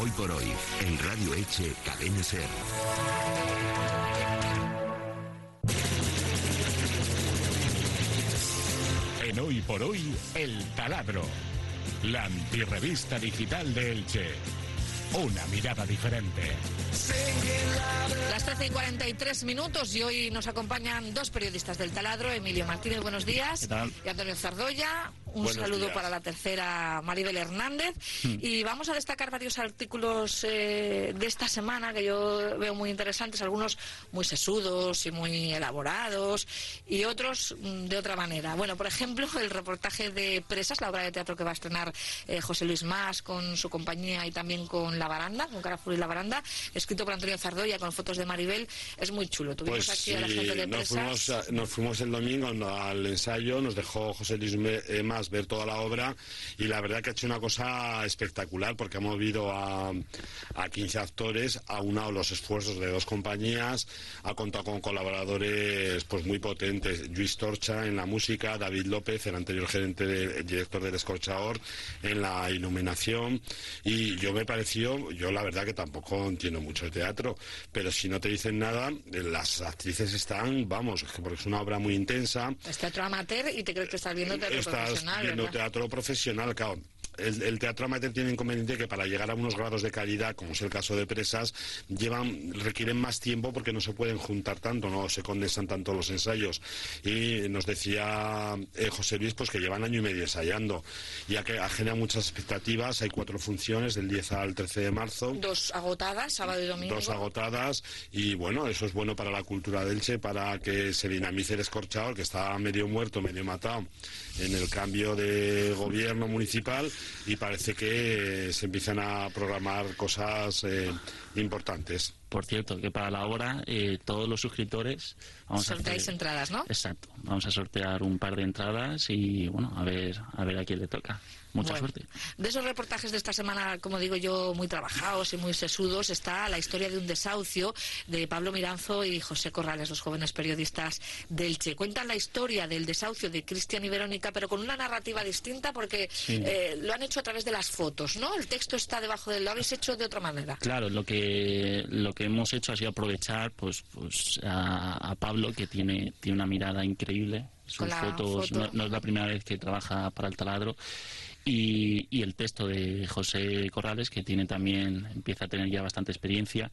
Hoy por hoy, en Radio Eche, Cadena Ser. En Hoy por Hoy, El Taladro. La antirrevista digital de Elche. Una mirada diferente. Las 13 y 43 minutos y hoy nos acompañan dos periodistas del taladro, Emilio Martínez, buenos días, ¿Qué tal? y Antonio Zardoya. Un Buenos saludo días. para la tercera, Maribel Hernández. Hmm. Y vamos a destacar varios artículos eh, de esta semana que yo veo muy interesantes, algunos muy sesudos y muy elaborados, y otros mm, de otra manera. Bueno, por ejemplo, el reportaje de Presas, la obra de teatro que va a estrenar eh, José Luis Más con su compañía y también con La Baranda, con Caraful y La Baranda, escrito por Antonio Zardoya con fotos de Maribel, es muy chulo. Tuvimos Pues aquí a la gente de nos Presas. fuimos, nos fuimos el domingo al ensayo, nos dejó José Luis Me- ver toda la obra. Y la verdad que ha hecho una cosa espectacular porque ha movido a, a 15 actores, ha unado los esfuerzos de dos compañías, ha contado con colaboradores pues muy potentes, Luis Torcha en la música, David López, el anterior gerente, de- el director del Escorchador, en la iluminación. Y yo me pareció, yo la verdad que tampoco entiendo mucho de teatro, pero si no te dicen nada, las actrices están, vamos, porque es una obra muy intensa, Es teatro amateur y te crees que estás viendo teatro estás profesional, viendo ¿verdad? teatro profesional, claro. El, el teatro amateur tiene inconveniente que para llegar a unos grados de calidad, como es el caso de Presas, llevan, requieren más tiempo porque no se pueden juntar tanto, no se condensan tanto los ensayos. Y nos decía eh, José Luis pues que llevan año y medio ensayando, ya que ha generado muchas expectativas. Hay cuatro funciones del 10 al 13 de marzo. Dos agotadas, sábado y domingo. Dos agotadas y bueno, eso es bueno para la cultura del Che, para que se dinamice el escorchador, que está medio muerto, medio matado en el cambio de gobierno municipal y parece que se empiezan a programar cosas eh, importantes. Por cierto, que para la obra eh, todos los suscriptores vamos a Sorteáis hacer- entradas, ¿no? Exacto, vamos a sortear un par de entradas y bueno, a ver a ver a quién le toca. Mucha Bueno, suerte. De esos reportajes de esta semana, como digo yo, muy trabajados y muy sesudos, está la historia de un desahucio de Pablo Miranzo y José Corrales, los jóvenes periodistas del Che. Cuentan la historia del desahucio de Cristian y Verónica, pero con una narrativa distinta porque Sí. eh, lo han hecho a través de las fotos, ¿no? El texto está debajo de lo habéis hecho de otra manera. Claro, lo que lo que hemos hecho ha sido aprovechar pues pues a, a Pablo que tiene tiene una mirada increíble. Sus fotos foto. no, no es la primera vez que trabaja para el taladro y, y el texto de José Corrales que tiene también empieza a tener ya bastante experiencia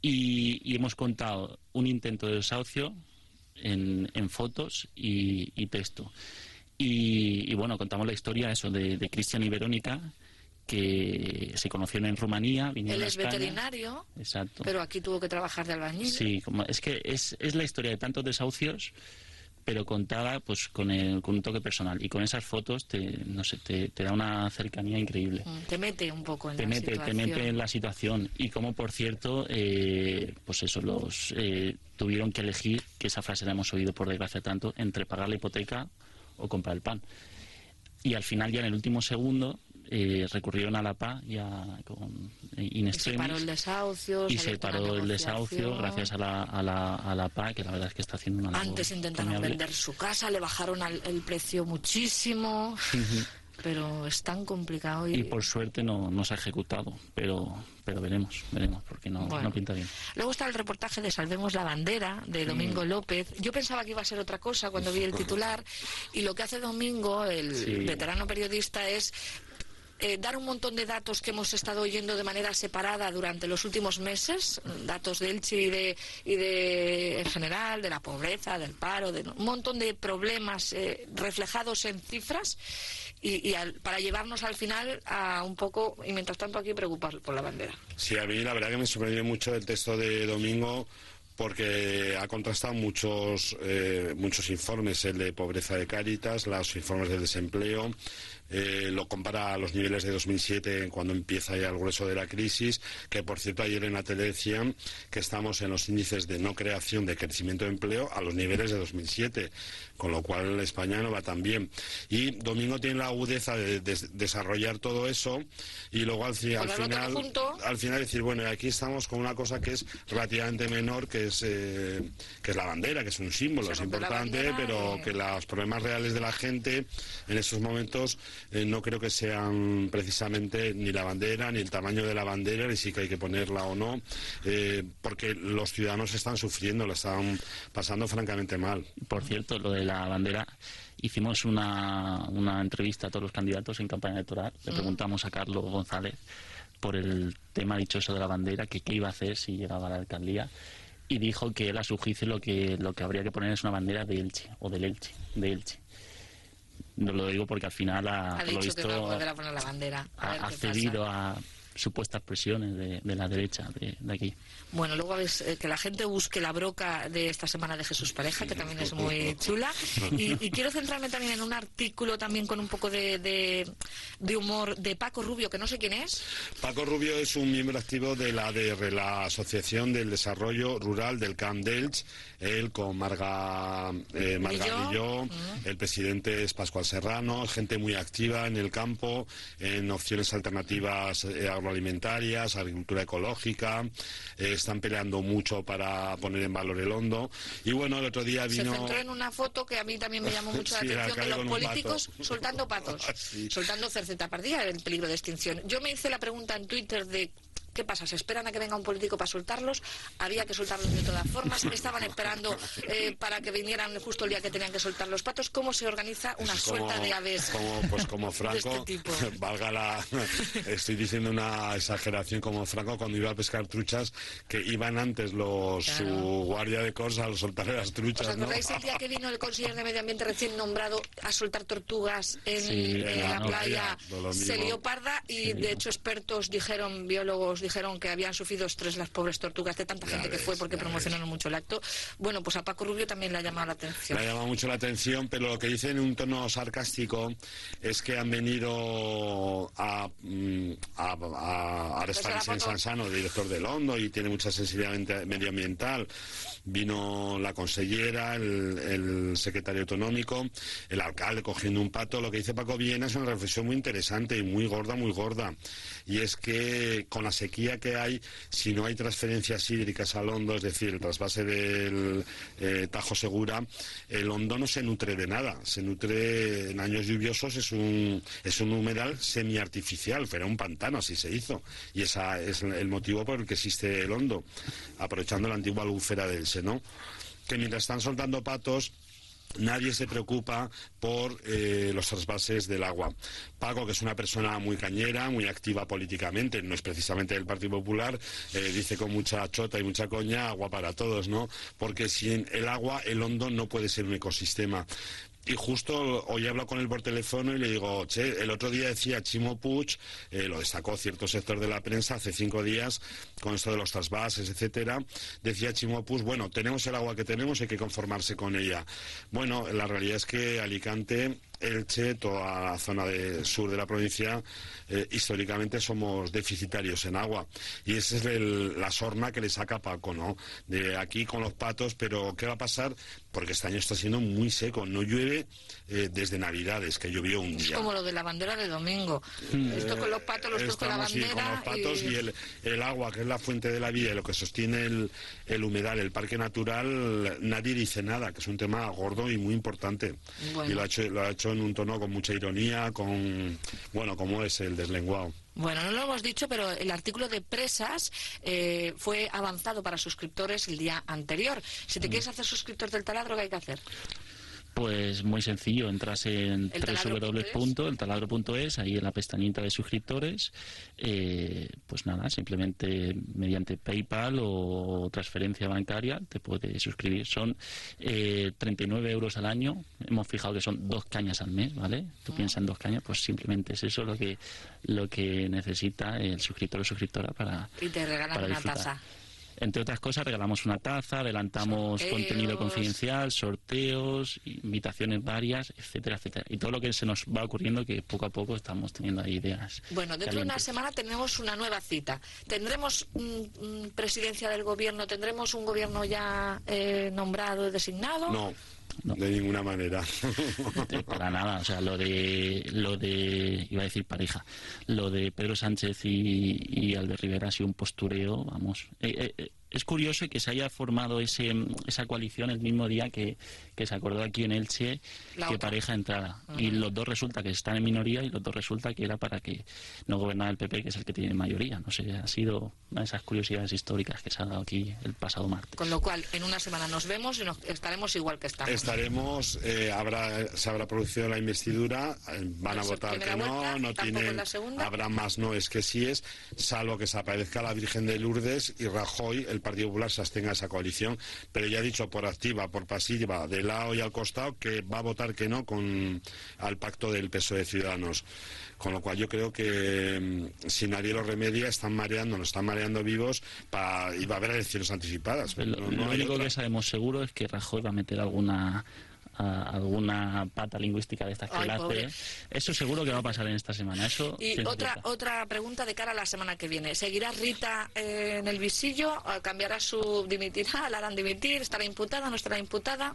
y, y hemos contado un intento de desahucio en, en fotos y, y texto. Y, y bueno, contamos la historia eso de, de Cristian y Verónica, que se conocieron en Rumanía, Él es España. veterinario, Exacto. pero aquí tuvo que trabajar de albañil. Sí, como, es que es, es la historia de tantos desahucios, pero contada pues con, el, con un toque personal. Y con esas fotos te, no sé, te, te da una cercanía increíble. Mm, Te mete un poco en Te la mete, te situación. mete en la situación. Y como, por cierto, eh, pues eso, los eh, tuvieron que elegir, que esa frase la hemos oído por desgracia tanto, entre pagar la hipoteca o comprar el pan. Y al final, ya en el último segundo, eh, recurrieron a la PA ya con in Y se paró el desahucio. y se paró el desahucio gracias a la, a, la, a la PA, que la verdad es que está haciendo una labor Antes intentaron vender su casa, le bajaron al- el precio muchísimo, pero es tan complicado y, Y por suerte no, no se ha ejecutado, pero, pero veremos, veremos, porque no, Bueno. no pinta bien. Luego está el reportaje de Salvemos la Bandera de Domingo López. Yo pensaba que iba a ser otra cosa cuando vi el titular y lo que hace Domingo, el Sí. veterano periodista, es eh, dar un montón de datos que hemos estado oyendo de manera separada durante los últimos meses, datos de Elche y de, en general, de la pobreza, del paro, un montón de problemas eh, reflejados en cifras y, para llevarnos al final a un poco, y mientras tanto aquí preocupar por la bandera. Sí, a mí la verdad que me sorprendió mucho el texto de Domingo porque ha contrastado muchos eh, muchos informes, el de pobreza de Cáritas, los informes de desempleo, eh, lo compara a los niveles de 2007 cuando empieza ya el grueso de la crisis, que por cierto ayer en la tele decían que estamos en los índices de no creación de crecimiento de empleo a los niveles de 2007, con lo cual España no va tan bien. Y Domingo tiene la agudeza de, de- desarrollar todo eso y luego al, final al final decir, bueno, aquí estamos con una cosa que es relativamente menor, que es, eh, que es la bandera, que es un símbolo, es importante, bandera pero que los problemas reales de la gente en esos momentos eh, no creo que sean precisamente ni la bandera, ni el tamaño de la bandera, ni si que hay que ponerla o no, eh, porque los ciudadanos están sufriendo, lo están pasando francamente mal. Por cierto, lo de la bandera, hicimos una, una entrevista a todos los candidatos en campaña electoral. Le preguntamos a Carlos González por el tema dichoso de la bandera, que qué iba a hacer si llegaba a la alcaldía. Y dijo que él, a su juicio, lo que, lo que habría que poner es una bandera de Elche, o del Elche, de Elche. No lo digo porque al final ha, Ha dicho visto, a poner la bandera. A ver ha, ha qué pasa. cedido a supuestas presiones de, de la derecha de, de aquí. Bueno, luego ves eh, que la gente busque la broca de esta semana de Jesús Pareja, que también es muy chula. Y, y quiero centrarme también en un artículo también con un poco de, de- de humor de Paco Rubio, que no sé quién es. Paco Rubio es un miembro activo de la ADR, la Asociación del Desarrollo Rural del Camp d'Elx. Él con Marga, eh, Marga Guilló. Guilló, el presidente es Pascual Serrano, gente muy activa en el campo, en opciones alternativas eh, agroalimentarias, agricultura ecológica. eh, están peleando mucho para poner en valor el hondo. Y bueno, el otro día Se vino... centró en una foto que a mí también me llamó mucho Sí, la atención, de los políticos pato. soltando patos, Sí. soltando cerceta pardilla, el peligro de extinción. Yo me hice la pregunta en Twitter de... ¿Qué pasa? ¿Se esperan a que venga un político para soltarlos? Había que soltarlos de todas formas. Estaban esperando eh, para que vinieran justo el día que tenían que soltar los patos. ¿Cómo se organiza una suelta de aves? Como, pues como Franco, este tipo. valga la. Estoy diciendo una exageración como Franco cuando iba a pescar truchas, que iban antes los Claro. su guardia de cosa al soltar las ¿Os truchas, ¿no? acordáis el día que vino el consejero de Medio Ambiente recién nombrado a soltar tortugas en, Sí, en en la la playa? lo Se lió parda y de hecho expertos dijeron, biólogos dijeron que habían sufrido estrés las pobres tortugas de tanta Ya gente que ves, fue porque promocionaron mucho el acto. Bueno, pues a Paco Rubio también le ha llamado la atención. Me ha llamado mucho la atención, pero lo que dice en un tono sarcástico es que han venido a, mm, a, a a Pues. Sansano, director del Hondo, y tiene mucha sensibilidad medioambiental. Vino la consellera, el, el secretario autonómico, el alcalde cogiendo un pato. Lo que dice Paco Viena es una reflexión muy interesante y muy gorda, muy gorda. Y es que con la sequía que hay, si no hay transferencias hídricas al Hondo, es decir, el trasvase del eh, Tajo Segura, el Hondo no se nutre de nada. Se nutre en años lluviosos, es un, es un humedal semiartificial, pero un pantano, así se hizo. Y ese es el motivo por el que existe el Hondo, aprovechando la antigua albufera del Seno. Que mientras están soltando patos, Nadie se preocupa por eh, los trasvases del agua. Paco, que es una persona muy cañera, muy activa políticamente, no es precisamente del Partido Popular, eh, dice con mucha chota y mucha coña, agua para todos, ¿no? Porque sin el agua, el hondo no puede ser un ecosistema. Y justo hoy he hablado con él por teléfono y le digo, che, el otro día decía Chimo Puig, eh, lo destacó cierto sector de la prensa hace cinco días, con esto de los trasvases, etcétera, decía Chimo Puig, bueno, tenemos el agua que tenemos, hay que conformarse con ella. Bueno, la realidad es que Alicante, Elche, toda la zona de sur de la provincia, eh, históricamente somos deficitarios en agua. Y esa es el- la sorna que le saca Paco, ¿no? De aquí con los patos, pero ¿qué va a pasar? Porque este año está siendo muy seco, no llueve eh, desde Navidades, que llovió un Es día. como lo de la bandera de domingo. Esto con los patos, los otros con la Estamos, sí, bandera. con los patos y- y, el, el agua, que es la fuente de la vida y lo que sostiene el, el humedal, el parque natural, nadie dice nada, que es un tema gordo y muy importante. Bueno. Y lo ha, hecho, lo ha hecho en un tono con mucha ironía, con, bueno, como es el deslenguado. Bueno, no lo hemos dicho, pero el artículo de presas eh, fue avanzado para suscriptores el día anterior. Si Mm. te quieres hacer suscriptor del taladro, ¿qué hay que hacer? Pues muy sencillo, entras en El taladro.es. www.eltaladro.es, ahí en la pestañita de suscriptores, eh, pues nada, simplemente mediante PayPal o transferencia bancaria te puedes suscribir. Son eh, 39 euros al año, hemos fijado que son dos cañas al mes, ¿vale? Tú Ah. piensas en dos cañas, pues simplemente es eso lo que, lo que necesita el suscriptor o suscriptora para, Y te regalan para una taza. Entre otras cosas, regalamos una taza, adelantamos Sorteos. contenido confidencial, sorteos, invitaciones varias, etcétera, etcétera. Y todo lo que se nos va ocurriendo, que poco a poco estamos teniendo ahí ideas. Bueno, dentro de una semana tenemos una nueva cita. ¿Tendremos mm, presidencia del gobierno? ¿Tendremos un gobierno ya eh, nombrado y designado? No, No. de ninguna manera. Para nada, o sea, lo de, lo de, iba a decir pareja, lo de Pedro Sánchez y, y Albert Rivera ha sido un postureo, vamos. Eh, eh, eh, es curioso que se haya formado ese, esa coalición el mismo día que, se acordó aquí en Elche que pareja entrada. Y los dos resulta que están en minoría y los dos resulta que era para que no gobernara el PP, que es el que tiene mayoría. No sé, ha sido una de esas curiosidades históricas que se ha dado aquí el pasado martes. Con lo cual, en una semana nos vemos y nos, estaremos igual que estamos. Estaremos, eh, habrá, se habrá producido la investidura, eh, van a votar que no, no tienen, habrá más no es que sí es, salvo que se aparezca la Virgen de Lourdes y Rajoy, el Partido Popular se abstenga esa coalición, pero ya ha dicho por activa, por pasiva, de lado y al costado, que va a votar que no con al pacto del peso de Ciudadanos. Con lo cual yo creo que mm, si nadie lo remedia, están mareando, nos están mareando vivos y va a haber elecciones anticipadas. lo, único que sabemos seguro es que Rajoy va a meter alguna alguna pata lingüística de estas que hace. Eso seguro que va a pasar en esta semana. Eso y otra otra pregunta de cara a la semana que viene. ¿Seguirá Rita eh, en el visillo? ¿Cambiará su dimitirá? ¿La harán dimitir? ¿Estará imputada? ¿No estará imputada?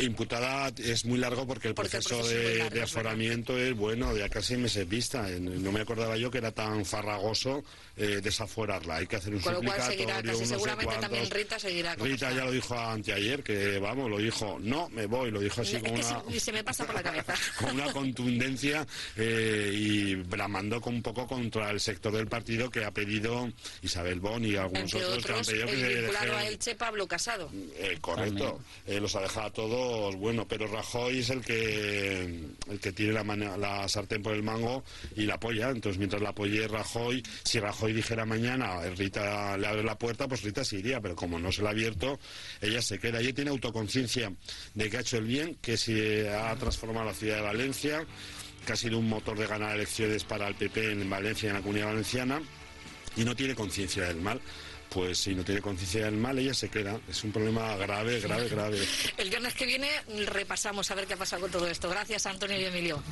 Imputada es muy largo porque el proceso, de, aforamiento es bueno, de casi meses vista. No me acordaba yo que era tan farragoso eh, desaforarla. Hay que hacer un Con lo cual seguirá, casi seguramente también Rita seguirá. Rita ya lo dijo anteayer, que vamos, lo dijo, no, me voy, lo dijo así con una... se me pasa por la cabeza. con una contundencia eh, y bramando con un poco contra el sector del partido que ha pedido Isabel Bon y algunos otros, que han pedido que se vinculado a Elche Pablo Casado. Eh, correcto, los ha dejado a todos, bueno, pero Rajoy es el que el que tiene la, la sartén por el mango y la apoya, entonces mientras la apoye Rajoy, si Rajoy dijera mañana, Rita le abre la puerta, pues Rita se iría, pero como no se la ha abierto, ella se queda. Ella tiene autoconciencia de que ha hecho el bien, que se ha transformado la ciudad de Valencia, que ha sido un motor de ganar elecciones para el PP en Valencia en la comunidad valenciana, y no tiene conciencia del mal pues si no tiene conciencia del mal, ella se queda. Es un problema grave, grave, grave. El viernes que viene repasamos a ver qué ha pasado con todo esto. Gracias, Antonio y Emilio.